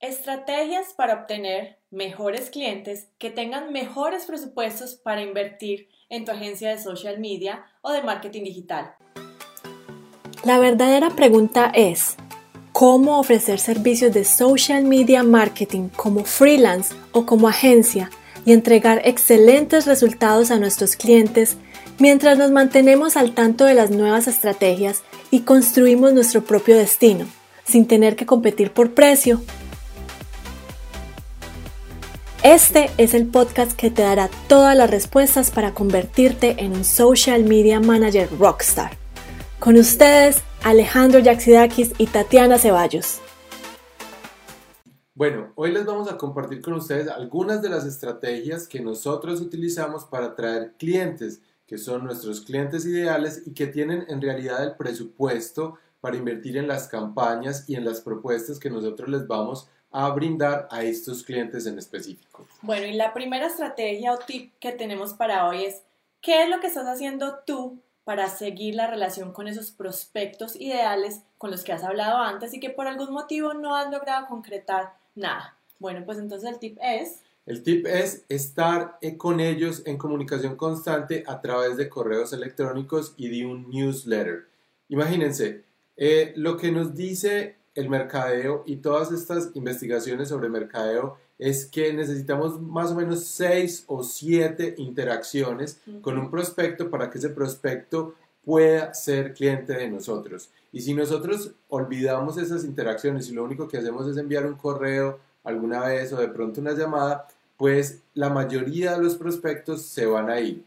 Estrategias para obtener mejores clientes que tengan mejores presupuestos para invertir en tu agencia de social media o de marketing digital. La verdadera pregunta es, ¿cómo ofrecer servicios de social media marketing como freelance o como agencia y entregar excelentes resultados a nuestros clientes mientras nos mantenemos al tanto de las nuevas estrategias y construimos nuestro propio destino, sin tener que competir por precio este es el podcast que te dará todas las respuestas para convertirte en un social media manager rockstar. Con ustedes, Alejandro Yaxidakis y Tatiana Ceballos. Bueno, hoy les vamos a compartir con ustedes algunas de las estrategias que nosotros utilizamos para atraer clientes, que son nuestros clientes ideales y que tienen en realidad el presupuesto para invertir en las campañas y en las propuestas que nosotros les vamos a a brindar a estos clientes en específico. Bueno, y la primera estrategia o tip que tenemos para hoy es, ¿qué es lo que estás haciendo tú para seguir la relación con esos prospectos ideales con los que has hablado antes y que por algún motivo no has logrado concretar nada? Bueno, pues entonces el tip es... El tip es estar eh, con ellos en comunicación constante a través de correos electrónicos y de un newsletter. Imagínense, eh, lo que nos dice el mercadeo y todas estas investigaciones sobre mercadeo es que necesitamos más o menos seis o siete interacciones con un prospecto para que ese prospecto pueda ser cliente de nosotros. Y si nosotros olvidamos esas interacciones y lo único que hacemos es enviar un correo alguna vez o de pronto una llamada, pues la mayoría de los prospectos se van a ir.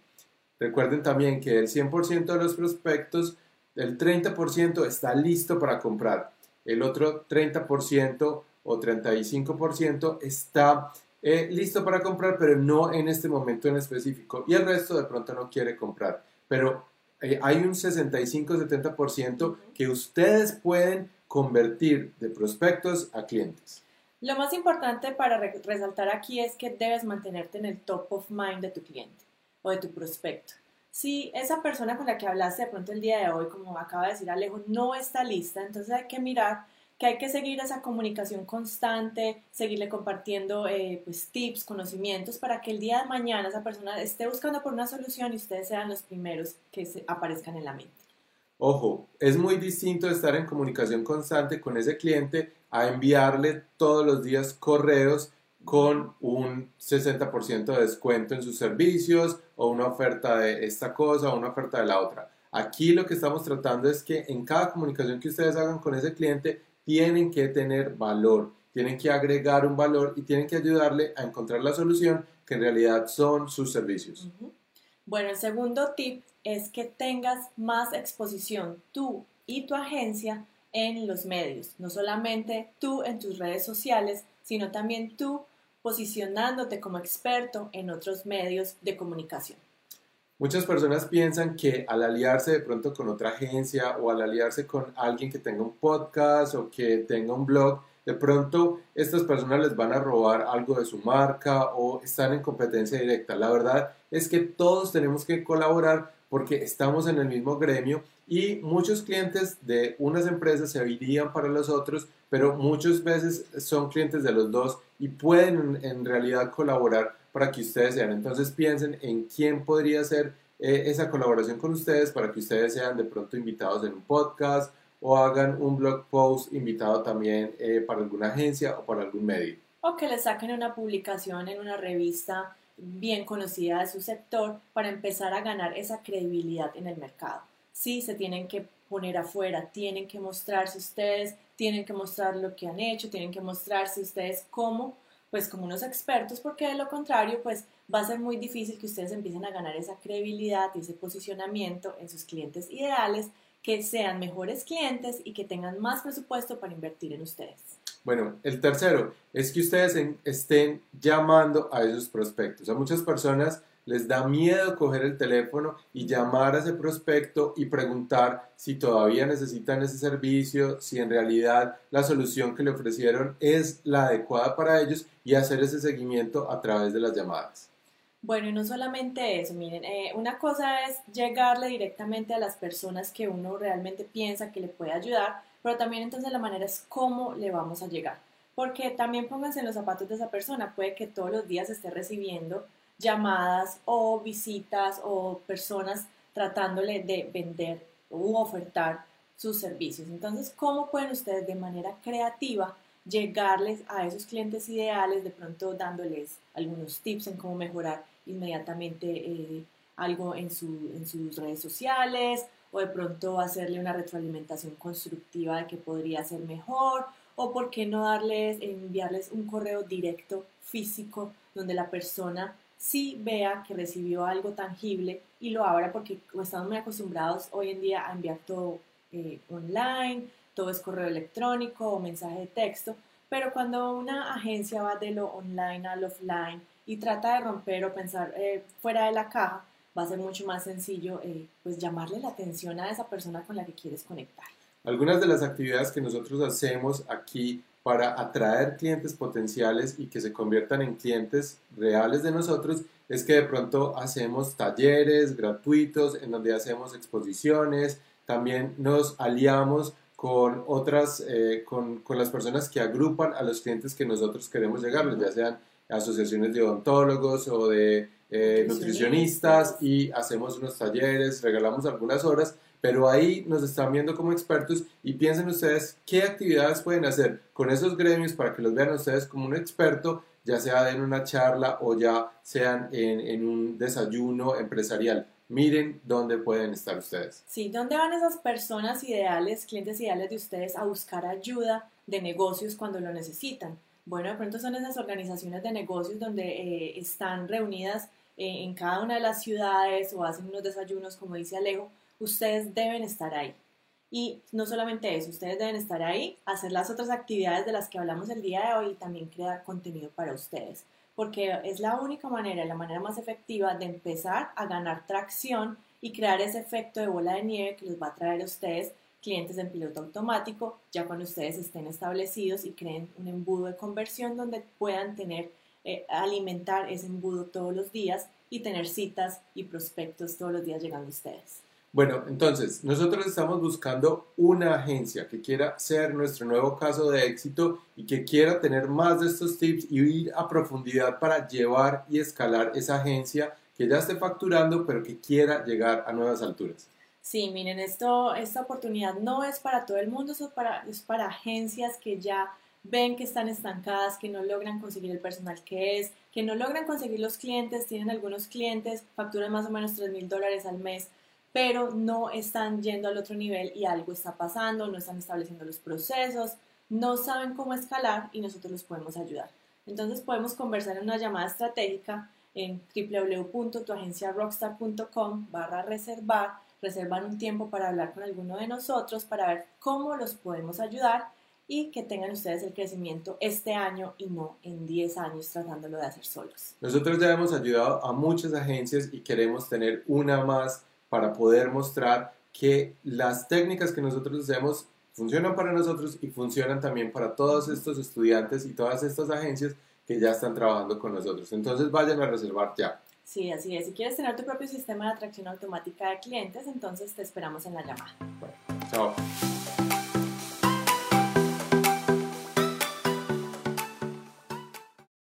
Recuerden también que el 100% de los prospectos, el 30% está listo para comprar el otro 30% o 35% está eh, listo para comprar, pero no en este momento en específico. Y el resto de pronto no quiere comprar. Pero eh, hay un 65-70% que ustedes pueden convertir de prospectos a clientes. Lo más importante para resaltar aquí es que debes mantenerte en el top of mind de tu cliente o de tu prospecto. Si esa persona con la que hablaste de pronto el día de hoy, como acaba de decir Alejo, no está lista, entonces hay que mirar que hay que seguir esa comunicación constante, seguirle compartiendo eh, pues, tips, conocimientos para que el día de mañana esa persona esté buscando por una solución y ustedes sean los primeros que se aparezcan en la mente. Ojo, es muy distinto estar en comunicación constante con ese cliente a enviarle todos los días correos con un 60% de descuento en sus servicios o una oferta de esta cosa o una oferta de la otra. Aquí lo que estamos tratando es que en cada comunicación que ustedes hagan con ese cliente tienen que tener valor, tienen que agregar un valor y tienen que ayudarle a encontrar la solución que en realidad son sus servicios. Bueno, el segundo tip es que tengas más exposición tú y tu agencia en los medios, no solamente tú en tus redes sociales, sino también tú posicionándote como experto en otros medios de comunicación. Muchas personas piensan que al aliarse de pronto con otra agencia o al aliarse con alguien que tenga un podcast o que tenga un blog, de pronto estas personas les van a robar algo de su marca o están en competencia directa. La verdad es que todos tenemos que colaborar porque estamos en el mismo gremio y muchos clientes de unas empresas se irían para los otros, pero muchas veces son clientes de los dos y pueden en realidad colaborar para que ustedes sean. Entonces piensen en quién podría ser eh, esa colaboración con ustedes para que ustedes sean de pronto invitados en un podcast o hagan un blog post invitado también eh, para alguna agencia o para algún medio. O que les saquen una publicación en una revista bien conocida de su sector para empezar a ganar esa credibilidad en el mercado. Sí, se tienen que poner afuera, tienen que mostrarse ustedes, tienen que mostrar lo que han hecho, tienen que mostrarse ustedes como, pues como unos expertos, porque de lo contrario, pues va a ser muy difícil que ustedes empiecen a ganar esa credibilidad y ese posicionamiento en sus clientes ideales, que sean mejores clientes y que tengan más presupuesto para invertir en ustedes. Bueno, el tercero es que ustedes estén llamando a esos prospectos. A muchas personas les da miedo coger el teléfono y llamar a ese prospecto y preguntar si todavía necesitan ese servicio, si en realidad la solución que le ofrecieron es la adecuada para ellos y hacer ese seguimiento a través de las llamadas. Bueno, y no solamente eso, miren, eh, una cosa es llegarle directamente a las personas que uno realmente piensa que le puede ayudar, pero también entonces la manera es cómo le vamos a llegar. porque también pónganse en los zapatos de esa persona, puede que todos los días esté recibiendo llamadas o visitas o personas tratándole de vender u ofertar sus servicios. Entonces, ¿cómo pueden ustedes de manera creativa llegarles a esos clientes ideales, de pronto dándoles algunos tips en cómo mejorar inmediatamente eh, algo en, sus redes sociales o de pronto hacerle una retroalimentación constructiva de que podría ser mejor o por qué no darles, enviarles un correo directo físico donde la persona sí vea que recibió algo tangible y lo abra porque estamos muy acostumbrados hoy en día a enviar todo eh, online, todo es correo electrónico o mensaje de texto, pero cuando una agencia va de lo online al offline y trata de romper o pensar eh, fuera de la caja, va a ser mucho más sencillo eh, pues llamarle la atención a esa persona con la que quieres conectar. Algunas de las actividades que nosotros hacemos aquí para atraer clientes potenciales y que se conviertan en clientes reales de nosotros es que de pronto hacemos talleres gratuitos en donde hacemos exposiciones, también nos aliamos con otras, eh, con, con, las personas que agrupan a los clientes que nosotros queremos llegarles, ya sean asociaciones de odontólogos o de eh, nutricionistas. y hacemos unos talleres, regalamos algunas horas pero ahí nos están viendo como expertos y piensen ustedes qué actividades pueden hacer con esos gremios para que los vean ustedes como un experto, ya sea en una charla o ya sean en, en un desayuno empresarial. Miren dónde pueden estar ustedes. Sí, ¿dónde van esas personas ideales, clientes ideales de ustedes a buscar ayuda de negocios cuando lo necesitan? Bueno, de pronto son esas organizaciones de negocios donde eh, están reunidas eh, en cada una de las ciudades o hacen unos desayunos, como dice Alejo, ustedes deben estar ahí. Y no solamente eso, ustedes deben estar ahí, hacer las otras actividades de las que hablamos el día de hoy y también crear contenido para ustedes, porque es la única manera, la manera más efectiva de empezar a ganar tracción y crear ese efecto de bola de nieve que les va a traer a ustedes clientes en piloto automático, ya cuando ustedes estén establecidos y creen un embudo de conversión donde puedan tener, eh, alimentar ese embudo todos los días y tener citas y prospectos todos los días llegando a ustedes. Bueno, entonces, nosotros estamos buscando una agencia que quiera ser nuestro nuevo caso de éxito y que quiera tener más de estos tips y ir a profundidad para llevar y escalar esa agencia que ya esté facturando, pero que quiera llegar a nuevas alturas. Sí, miren, esto, esta oportunidad no es para todo el mundo, es para, es para agencias que ya ven que están estancadas, que no logran conseguir el personal que es, que no logran conseguir los clientes, tienen algunos clientes, facturan más o menos 3 mil dólares al mes pero no están yendo al otro nivel y algo está pasando, no están estableciendo los procesos, no saben cómo escalar y nosotros los podemos ayudar. Entonces podemos conversar en una llamada estratégica en www.tuagenciarockstar.com barra reservar, reservar un tiempo para hablar con alguno de nosotros para ver cómo los podemos ayudar y que tengan ustedes el crecimiento este año y no en 10 años tratándolo de hacer solos. Nosotros ya hemos ayudado a muchas agencias y queremos tener una más para poder mostrar que las técnicas que nosotros hacemos funcionan para nosotros y funcionan también para todos estos estudiantes y todas estas agencias que ya están trabajando con nosotros. Entonces vayan a reservar ya. Sí, así es. Si quieres tener tu propio sistema de atracción automática de clientes, entonces te esperamos en la llamada. Bueno, chao.